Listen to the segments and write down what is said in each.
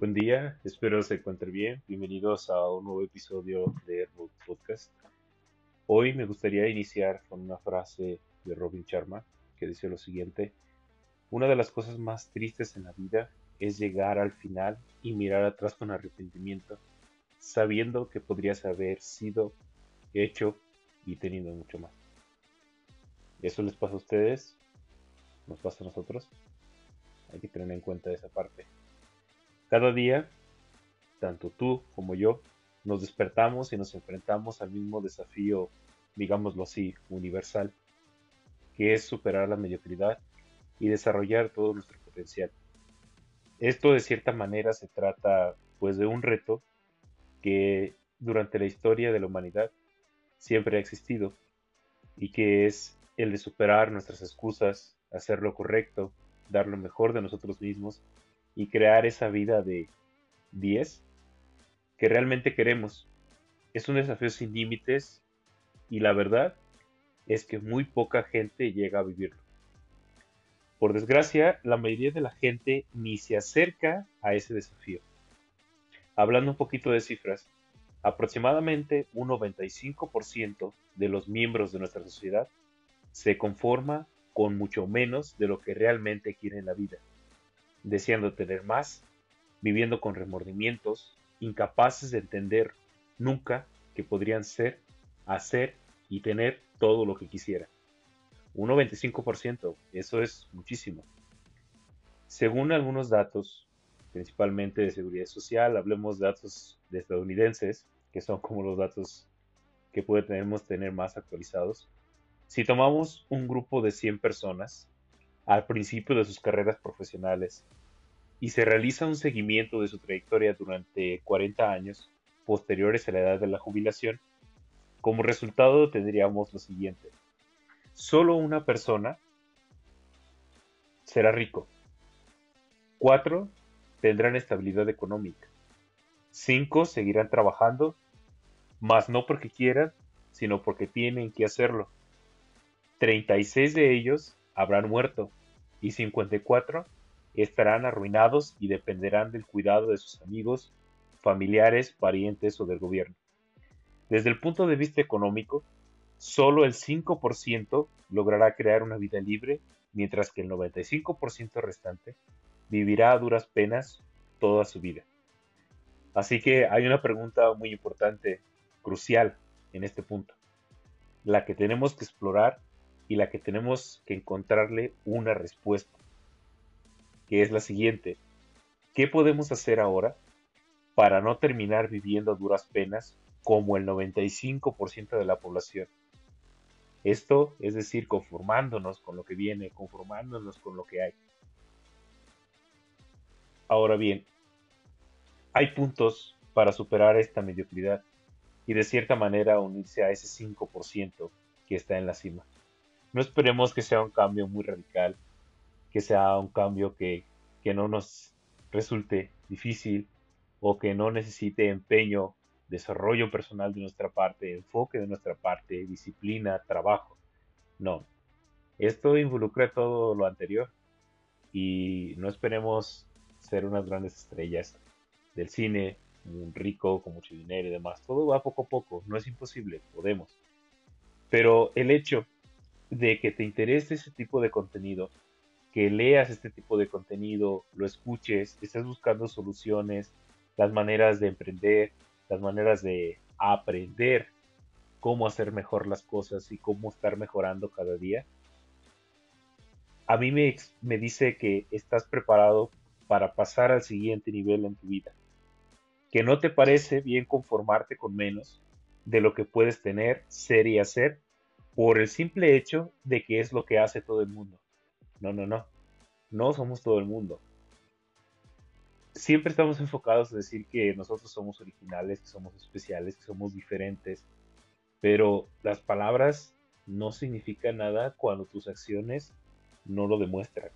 Buen día, espero se encuentre bien. Bienvenidos a un nuevo episodio de Road Podcast. Hoy me gustaría iniciar con una frase de Robin Sharma que dice lo siguiente: Una de las cosas más tristes en la vida es llegar al final y mirar atrás con arrepentimiento, sabiendo que podrías haber sido hecho y teniendo mucho más. ¿Eso les pasa a ustedes? ¿Nos pasa a nosotros? Hay que tener en cuenta esa parte. Cada día, tanto tú como yo, nos despertamos y nos enfrentamos al mismo desafío, digámoslo así, universal, que es superar la mediocridad y desarrollar todo nuestro potencial. Esto de cierta manera se trata pues de un reto que durante la historia de la humanidad siempre ha existido y que es el de superar nuestras excusas, hacer lo correcto, dar lo mejor de nosotros mismos y crear esa vida de 10 que realmente queremos. Es un desafío sin límites y la verdad es que muy poca gente llega a vivirlo. Por desgracia, la mayoría de la gente ni se acerca a ese desafío. Hablando un poquito de cifras, aproximadamente un 95% de los miembros de nuestra sociedad se conforma con mucho menos de lo que realmente quiere en la vida deseando tener más, viviendo con remordimientos, incapaces de entender nunca que podrían ser, hacer y tener todo lo que quisiera. Un 95%, eso es muchísimo. Según algunos datos, principalmente de seguridad social, hablemos de datos de estadounidenses, que son como los datos que podemos tener más actualizados. Si tomamos un grupo de 100 personas al principio de sus carreras profesionales y se realiza un seguimiento de su trayectoria durante 40 años posteriores a la edad de la jubilación, como resultado tendríamos lo siguiente. Solo una persona será rico. Cuatro tendrán estabilidad económica. Cinco seguirán trabajando, mas no porque quieran, sino porque tienen que hacerlo. 36 de ellos habrán muerto y 54 estarán arruinados y dependerán del cuidado de sus amigos, familiares, parientes o del gobierno. Desde el punto de vista económico, solo el 5% logrará crear una vida libre, mientras que el 95% restante vivirá a duras penas toda su vida. Así que hay una pregunta muy importante, crucial en este punto, la que tenemos que explorar y la que tenemos que encontrarle una respuesta, que es la siguiente. ¿Qué podemos hacer ahora para no terminar viviendo a duras penas como el 95% de la población? Esto es decir, conformándonos con lo que viene, conformándonos con lo que hay. Ahora bien, hay puntos para superar esta mediocridad y de cierta manera unirse a ese 5% que está en la cima no esperemos que sea un cambio muy radical, que sea un cambio que, no nos resulte difícil o que no necesite empeño, desarrollo personal de nuestra parte, enfoque de nuestra parte, disciplina, trabajo. No, esto involucra todo lo anterior y no esperemos ser unas grandes estrellas del cine, rico con mucho dinero y demás. Todo va poco a poco, no es imposible, podemos. Pero el hecho de que te interese ese tipo de contenido, que leas este tipo de contenido, lo escuches, estés buscando soluciones, las maneras de emprender, las maneras de aprender cómo hacer mejor las cosas y cómo estar mejorando cada día. A mí me, me dice que estás preparado para pasar al siguiente nivel en tu vida. Que no te parece bien conformarte con menos de lo que puedes tener, ser y hacer por el simple hecho de que es lo que hace todo el mundo. No, no, no. No somos todo el mundo. Siempre estamos enfocados a decir que nosotros somos originales, que somos especiales, que somos diferentes. Pero las palabras no significan nada cuando tus acciones no lo demuestran.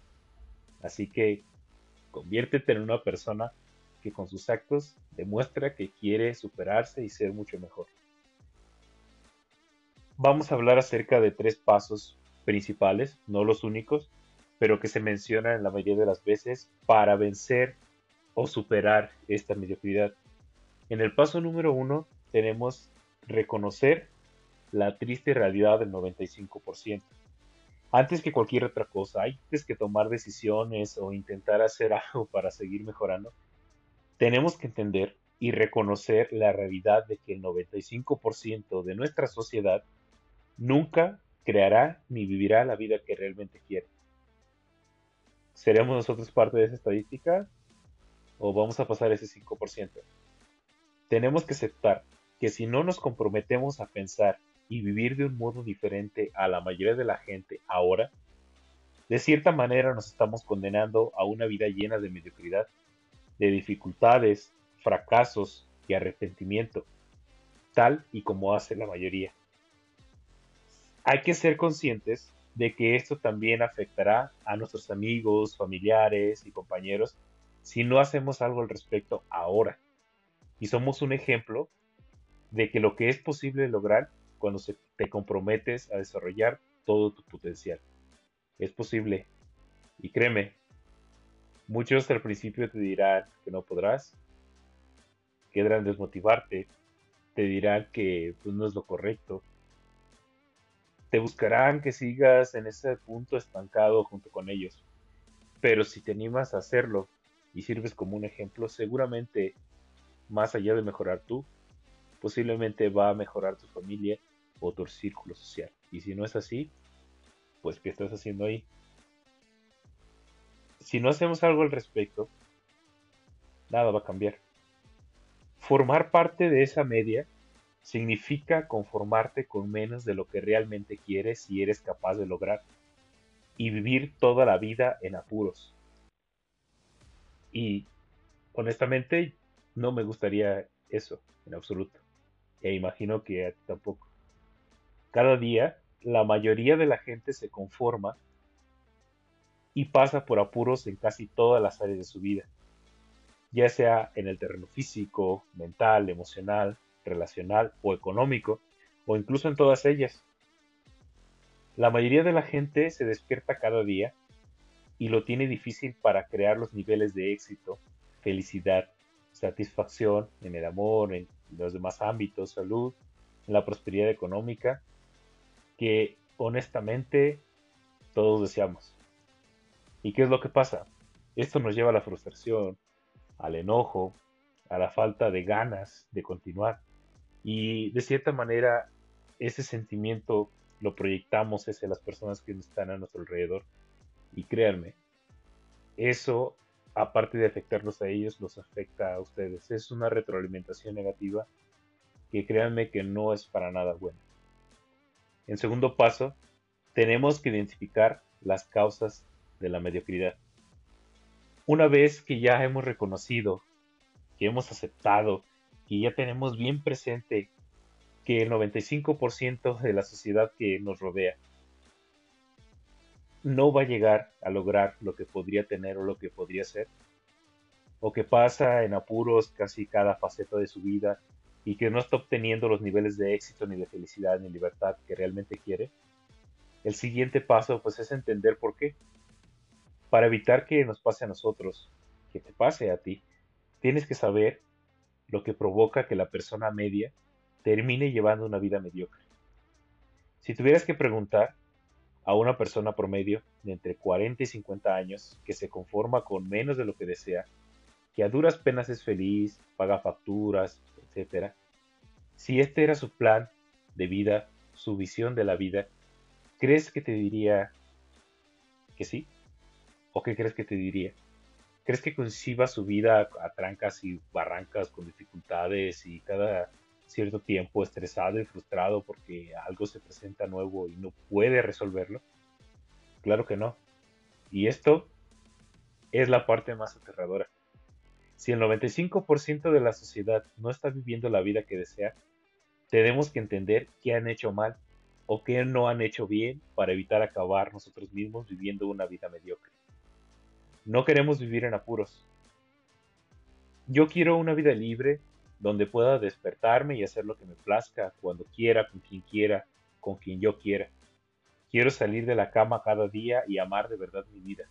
Así que conviértete en una persona que con sus actos demuestra que quiere superarse y ser mucho mejor vamos a hablar acerca de tres pasos principales, no los únicos, pero que se mencionan la mayoría de las veces para vencer o superar esta mediocridad. En el paso número uno tenemos reconocer la triste realidad del 95%. Antes que cualquier otra cosa, antes que tomar decisiones o intentar hacer algo para seguir mejorando, tenemos que entender y reconocer la realidad de que el 95% de nuestra sociedad nunca creará ni vivirá la vida que realmente quiere. ¿Seremos nosotros parte de esa estadística o vamos a pasar ese 5%? Tenemos que aceptar que si no nos comprometemos a pensar y vivir de un modo diferente a la mayoría de la gente ahora, de cierta manera nos estamos condenando a una vida llena de mediocridad, de dificultades, fracasos y arrepentimiento, tal y como hace la mayoría. Hay que ser conscientes de que esto también afectará a nuestros amigos, familiares y compañeros si no hacemos algo al respecto ahora. Y somos un ejemplo de que lo que es posible lograr cuando te comprometes a desarrollar todo tu potencial. Es posible. Y créeme, muchos al principio te dirán que no podrás, querrán desmotivarte, te dirán que pues, no es lo correcto, te buscarán que sigas en ese punto estancado junto con ellos. Pero si te animas a hacerlo y sirves como un ejemplo, seguramente, más allá de mejorar tú, posiblemente va a mejorar tu familia o tu círculo social. Y si no es así, pues ¿qué estás haciendo ahí? Si no hacemos algo al respecto, nada va a cambiar. Formar parte de esa media significa conformarte con menos de lo que realmente quieres y eres capaz de lograr y vivir toda la vida en apuros. Y honestamente no me gustaría eso en absoluto. E imagino que tampoco. Cada día, la mayoría de la gente se conforma y pasa por apuros en casi todas las áreas de su vida, ya sea en el terreno físico, mental, emocional, relacional o económico, o incluso en todas ellas. La mayoría de la gente se despierta cada día y lo tiene difícil para crear los niveles de éxito, felicidad, satisfacción en el amor, en los demás ámbitos, salud, en la prosperidad económica que honestamente todos deseamos. ¿Y qué es lo que pasa? Esto nos lleva a la frustración, al enojo, a la falta de ganas de continuar. Y de cierta manera, ese sentimiento lo proyectamos hacia las personas que están a nuestro alrededor. Y créanme, eso, aparte de afectarlos a ellos, los afecta a ustedes. Es una retroalimentación negativa que créanme que no es para nada buena. En segundo paso, tenemos que identificar las causas de la mediocridad. Una vez que ya hemos reconocido, que hemos aceptado, que ya tenemos bien presente que el 95% de la sociedad que nos rodea no va a llegar a lograr lo que podría tener o lo que podría ser, o que pasa en apuros casi cada faceta de su vida y que no está obteniendo los niveles de éxito, ni de felicidad, ni libertad que realmente quiere, el siguiente paso pues es entender por qué. Para evitar que nos pase a nosotros, que te pase a ti, tienes que saber lo que provoca que la persona media termine llevando una vida mediocre. Si tuvieras que preguntar a una persona promedio de entre 40 y 50 años que se conforma con menos de lo que desea, que a duras penas es feliz, paga facturas, etcétera, si este era su plan de vida, su visión de la vida, ¿crees que te diría que sí? ¿O qué crees que te diría? ¿Crees que conciba su vida a trancas y barrancas con dificultades y cada cierto tiempo estresado y frustrado porque algo se presenta nuevo y no puede resolverlo? Claro que no. Y esto es la parte más aterradora. Si el 95% de la sociedad no está viviendo la vida que desea, tenemos que entender qué han hecho mal o qué no han hecho bien para evitar acabar nosotros mismos viviendo una vida mediocre. No queremos vivir en apuros. Yo quiero una vida libre donde pueda despertarme y hacer lo que me plazca, cuando quiera, con quien quiera, con quien yo quiera. Quiero salir de la cama cada día y amar de verdad mi vida.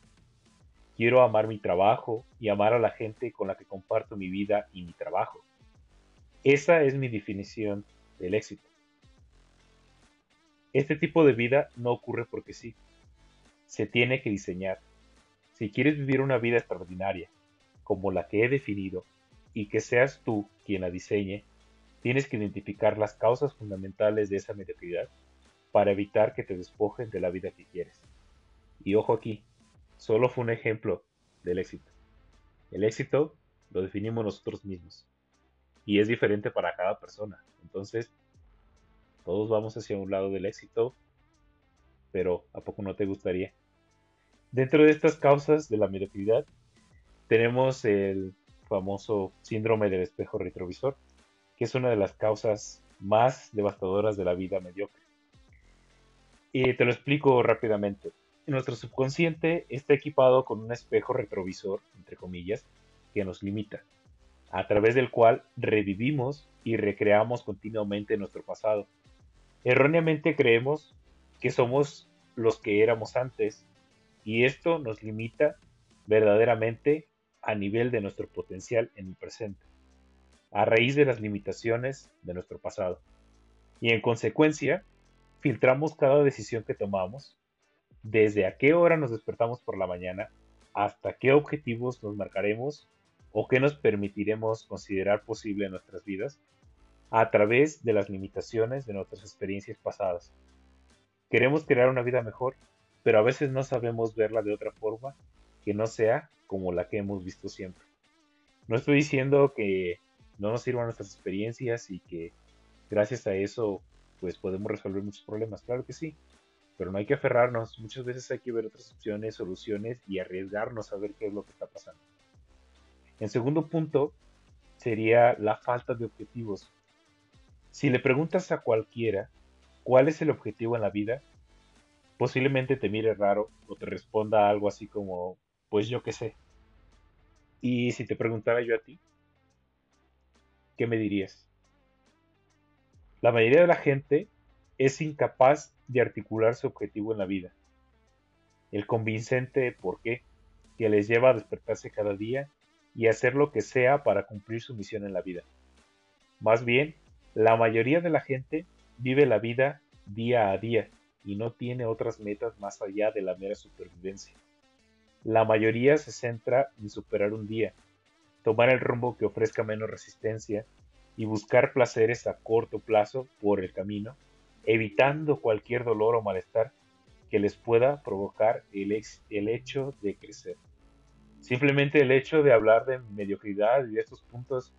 Quiero amar mi trabajo y amar a la gente con la que comparto mi vida y mi trabajo. Esa es mi definición del éxito. Este tipo de vida no ocurre porque sí. Se tiene que diseñar. Si quieres vivir una vida extraordinaria, como la que he definido, y que seas tú quien la diseñe, tienes que identificar las causas fundamentales de esa mediocridad para evitar que te despojen de la vida que quieres. Y ojo aquí, solo fue un ejemplo del éxito. El éxito lo definimos nosotros mismos y es diferente para cada persona. Entonces, todos vamos hacia un lado del éxito, pero ¿a poco no te gustaría? Dentro de estas causas de la mediocridad, tenemos el famoso síndrome del espejo retrovisor, que es una de las causas más devastadoras de la vida mediocre. Y te lo explico rápidamente. Nuestro subconsciente está equipado con un espejo retrovisor, entre comillas, que nos limita, a través del cual revivimos y recreamos continuamente nuestro pasado. Erróneamente creemos que somos los que éramos antes y esto nos limita verdaderamente a nivel de nuestro potencial en el presente, a raíz de las limitaciones de nuestro pasado. Y en consecuencia, filtramos cada decisión que tomamos, desde a qué hora nos despertamos por la mañana, hasta qué objetivos nos marcaremos o qué nos permitiremos considerar posible en nuestras vidas, a través de las limitaciones de nuestras experiencias pasadas. Queremos crear una vida mejor, pero a veces no sabemos verla de otra forma que no sea como la que hemos visto siempre. No estoy diciendo que no nos sirvan nuestras experiencias y que gracias a eso pues podemos resolver muchos problemas, claro que sí, pero no hay que aferrarnos, muchas veces hay que ver otras opciones, soluciones y arriesgarnos a ver qué es lo que está pasando. En segundo punto sería la falta de objetivos. Si le preguntas a cualquiera cuál es el objetivo en la vida, posiblemente te mire raro o te responda algo así como, pues yo qué sé. Y si te preguntara yo a ti, ¿qué me dirías? La mayoría de la gente es incapaz de articular su objetivo en la vida. El convincente por qué que les lleva a despertarse cada día y hacer lo que sea para cumplir su misión en la vida. Más bien, la mayoría de la gente vive la vida día a día y no tiene otras metas más allá de la mera supervivencia. La mayoría se centra en superar un día, tomar el rumbo que ofrezca menos resistencia y buscar placeres a corto plazo por el camino, evitando cualquier dolor o malestar que les pueda provocar el, hecho de crecer. Simplemente el hecho de hablar de mediocridad y de estos puntos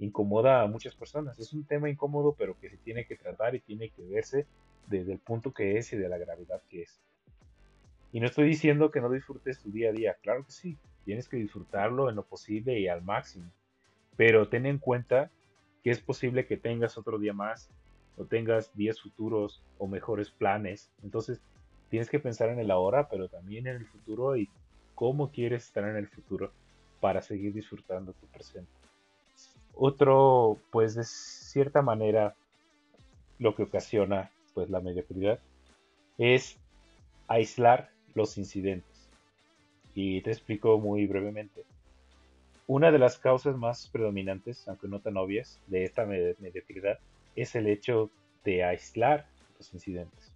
incomoda a muchas personas. Es un tema incómodo, pero que se tiene que tratar y tiene que verse desde el punto que es y de la gravedad que es. Y no estoy diciendo que no disfrutes tu día a día, claro que sí, tienes que disfrutarlo en lo posible y al máximo, pero ten en cuenta que es posible que tengas otro día más o tengas días futuros o mejores planes. Entonces tienes que pensar en el ahora, pero también en el futuro y cómo quieres estar en el futuro para seguir disfrutando tu presente. Otro, pues de cierta manera, lo que ocasiona pues la mediocridad es aislar los incidentes. Y te explico muy brevemente. Una de las causas más predominantes, aunque no tan obvias, de esta mediocridad es el hecho de aislar los incidentes.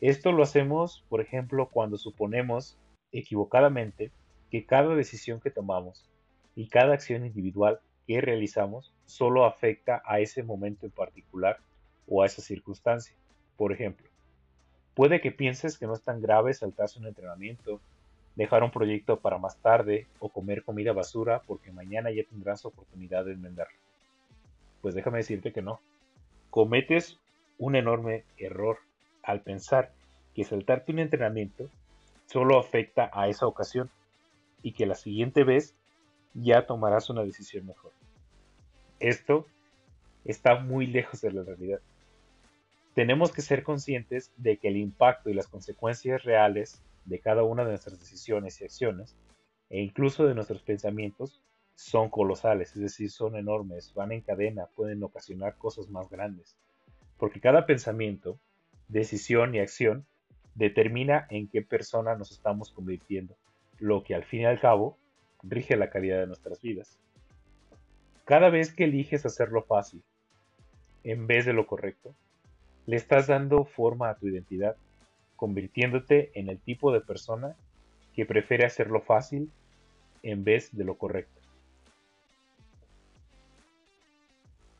Esto lo hacemos, por ejemplo, cuando suponemos equivocadamente que cada decisión que tomamos y cada acción individual que realizamos solo afecta a ese momento en particular o a esa circunstancia. Por ejemplo, puede que pienses que no es tan grave saltarse un entrenamiento dejar un proyecto para más tarde o comer comida basura porque mañana ya tendrás oportunidad de enmendarlo. Pues déjame decirte que no. Cometes un enorme error al pensar que saltarte un entrenamiento solo afecta a esa ocasión y que la siguiente vez ya tomarás una decisión mejor. Esto está muy lejos de la realidad. Tenemos que ser conscientes de que el impacto y las consecuencias reales de cada una de nuestras decisiones y acciones, e incluso de nuestros pensamientos, son colosales, es decir, son enormes, van en cadena, pueden ocasionar cosas más grandes. Porque cada pensamiento, decisión y acción determina en qué persona nos estamos convirtiendo, lo que al fin y al cabo rige la calidad de nuestras vidas. Cada vez que eliges hacerlo fácil en vez de lo correcto, le estás dando forma a tu identidad, convirtiéndote en el tipo de persona que prefiere hacerlo fácil en vez de lo correcto.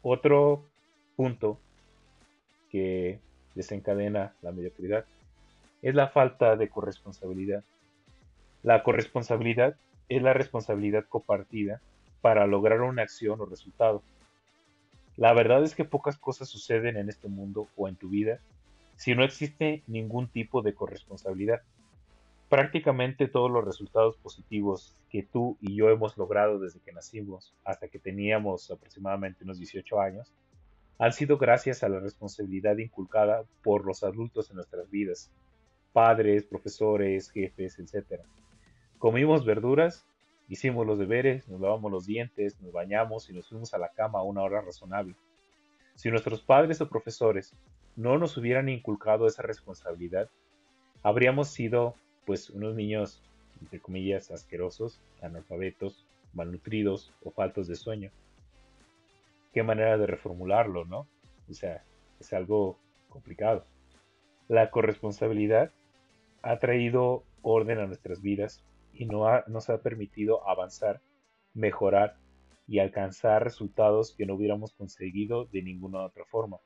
Otro punto que desencadena la mediocridad es la falta de corresponsabilidad. La corresponsabilidad es la responsabilidad compartida para lograr una acción o resultado. La verdad es que pocas cosas suceden en este mundo o en tu vida si no existe ningún tipo de corresponsabilidad. Prácticamente todos los resultados positivos que tú y yo hemos logrado desde que nacimos hasta que teníamos aproximadamente unos 18 años han sido gracias a la responsabilidad inculcada por los adultos en nuestras vidas, padres, profesores, jefes, etc. Comimos verduras, hicimos los deberes, nos lavamos los dientes, nos bañamos y nos fuimos a la cama a una hora razonable. Si nuestros padres o profesores no nos hubieran inculcado esa responsabilidad, habríamos sido pues unos niños, entre comillas, asquerosos, analfabetos, malnutridos o faltos de sueño. Qué manera de reformularlo, ¿no? O sea, es algo complicado. La corresponsabilidad ha traído orden a nuestras vidas y no nos ha permitido avanzar, mejorar y alcanzar resultados que no hubiéramos conseguido de ninguna otra forma.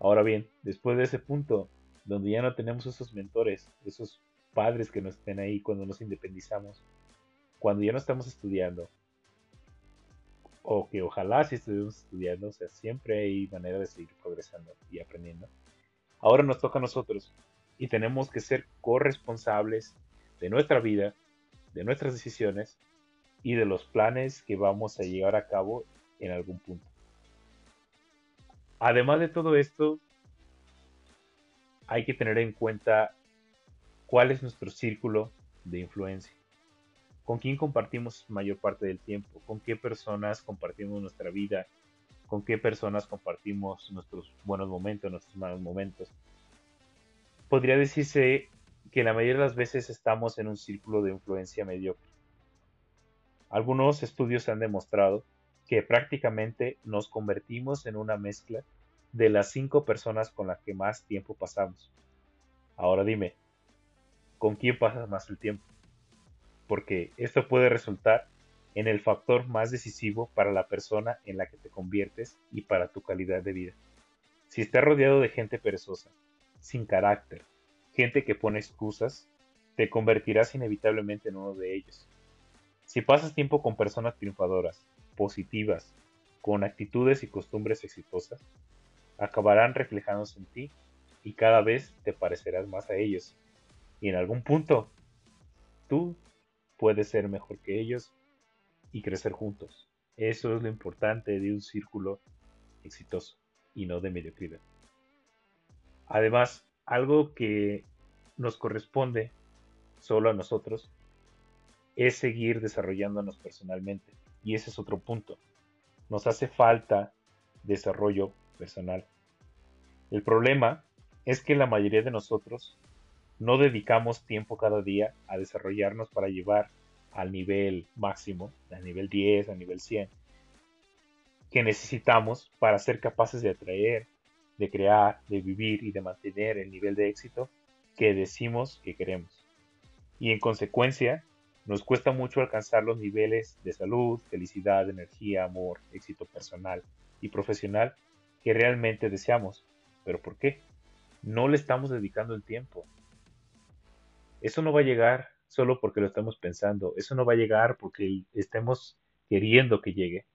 Ahora bien, después de ese punto, donde ya no tenemos esos mentores, esos padres que nos estén ahí cuando nos independizamos, cuando ya no estamos estudiando, o que ojalá si estuvimos estudiando, o sea, siempre hay manera de seguir progresando y aprendiendo. Ahora nos toca a nosotros y tenemos que ser corresponsables de nuestra vida, de nuestras decisiones y de los planes que vamos a llevar a cabo en algún punto. Además de todo esto, hay que tener en cuenta cuál es nuestro círculo de influencia. ¿Con quién compartimos mayor parte del tiempo? ¿Con qué personas compartimos nuestra vida? ¿Con qué personas compartimos nuestros buenos momentos, nuestros malos momentos? Podría decirse que la mayoría de las veces estamos en un círculo de influencia mediocre. Algunos estudios han demostrado que prácticamente nos convertimos en una mezcla de las cinco personas con las que más tiempo pasamos. Ahora dime, con quién pasas más el tiempo, porque esto puede resultar en el factor más decisivo para la persona en la que te conviertes y para tu calidad de vida. Si estás rodeado de gente perezosa, sin carácter, gente que pone excusas, te convertirás inevitablemente en uno de ellos. Si pasas tiempo con personas triunfadoras, positivas, con actitudes y costumbres exitosas, acabarán reflejándose en ti y cada vez te parecerás más a ellos y en algún punto, tú puedes ser mejor que ellos y crecer juntos. Eso es lo importante de un círculo exitoso y no de mediocridad. Además, algo que nos corresponde solo a nosotros es seguir desarrollándonos personalmente. Y ese es otro punto. Nos hace falta desarrollo personal. El problema es que la mayoría de nosotros no dedicamos tiempo cada día a desarrollarnos para llevar al nivel máximo, al nivel 10, al nivel 100, que necesitamos para ser capaces de atraer, de crear, de vivir y de mantener el nivel de éxito que decimos que queremos. Y en consecuencia, nos cuesta mucho alcanzar los niveles de salud, felicidad, energía, amor, éxito personal y profesional que realmente deseamos. ¿Pero por qué? No le estamos dedicando el tiempo, eso no va a llegar solo porque lo estamos pensando, eso no va a llegar porque estemos queriendo que llegue.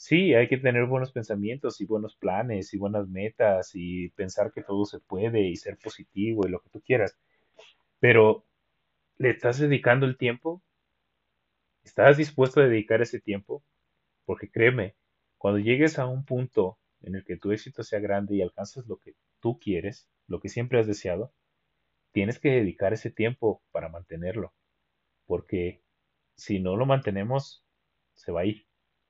Sí, hay que tener buenos pensamientos y buenos planes y buenas metas y pensar que todo se puede y ser positivo y lo que tú quieras. Pero, ¿le estás dedicando el tiempo? ¿Estás dispuesto a dedicar ese tiempo? Porque créeme, cuando llegues a un punto en el que tu éxito sea grande y alcances lo que tú quieres, lo que siempre has deseado, tienes que dedicar ese tiempo para mantenerlo, porque si no lo mantenemos, se va a ir.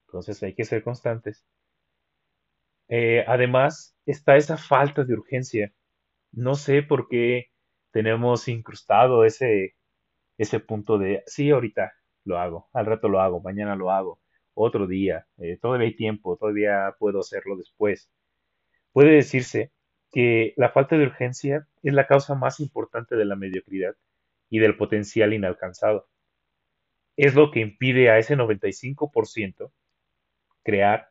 Entonces hay que ser constantes. Eh, además, está esa falta de urgencia. No sé por qué tenemos incrustado ese, ese punto de, sí, ahorita lo hago, al rato lo hago, mañana lo hago, otro día, eh, todavía hay tiempo, todavía puedo hacerlo después. Puede decirse que la falta de urgencia es la causa más importante de la mediocridad y del potencial inalcanzado. Es lo que impide a ese 95% crear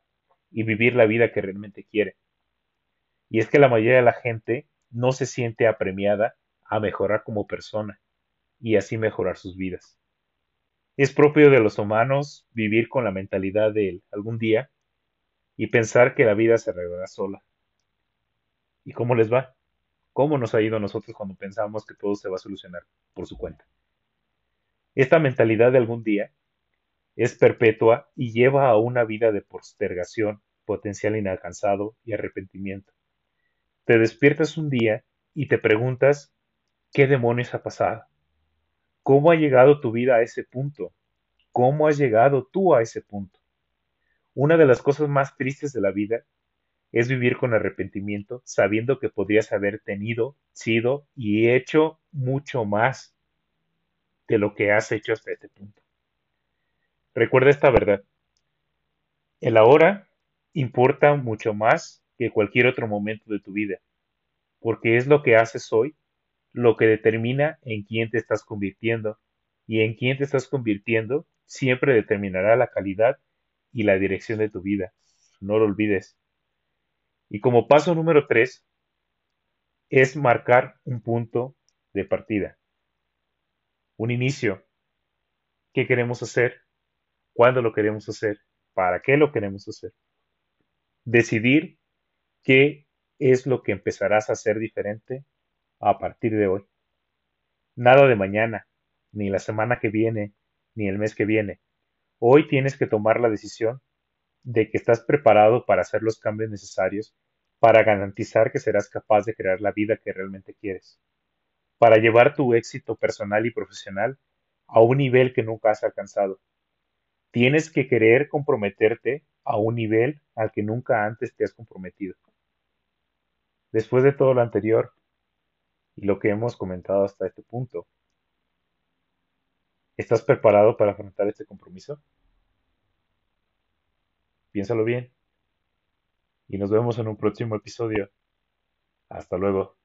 y vivir la vida que realmente quiere. Y es que la mayoría de la gente no se siente apremiada a mejorar como persona y así mejorar sus vidas. Es propio de los humanos vivir con la mentalidad de algún día y pensar que la vida se arreglará sola. ¿Y cómo les va? ¿Cómo nos ha ido a nosotros cuando pensamos que todo se va a solucionar por su cuenta? Esta mentalidad de algún día es perpetua y lleva a una vida de postergación, potencial inalcanzado y arrepentimiento. Te despiertas un día y te preguntas, ¿qué demonios ha pasado? ¿Cómo ha llegado tu vida a ese punto? ¿Cómo has llegado tú a ese punto? Una de las cosas más tristes de la vida es vivir con arrepentimiento, sabiendo que podrías haber tenido, sido y hecho mucho más de lo que has hecho hasta este punto. Recuerda esta verdad. El ahora importa mucho más que cualquier otro momento de tu vida, porque es lo que haces hoy lo que determina en quién te estás convirtiendo, y en quién te estás convirtiendo siempre determinará la calidad y la dirección de tu vida. No lo olvides. Y como paso número tres, es marcar un punto de partida, un inicio. ¿Qué queremos hacer? ¿Cuándo lo queremos hacer? ¿Para qué lo queremos hacer? Decidir qué es lo que empezarás a hacer diferente a partir de hoy. Nada de mañana, ni la semana que viene, ni el mes que viene. Hoy tienes que tomar la decisión de que estás preparado para hacer los cambios necesarios para garantizar que serás capaz de crear la vida que realmente quieres, para llevar tu éxito personal y profesional a un nivel que nunca has alcanzado. Tienes que querer comprometerte a un nivel al que nunca antes te has comprometido. Después de todo lo anterior y lo que hemos comentado hasta este punto, ¿estás preparado para afrontar este compromiso? Piénsalo bien y nos vemos en un próximo episodio. Hasta luego.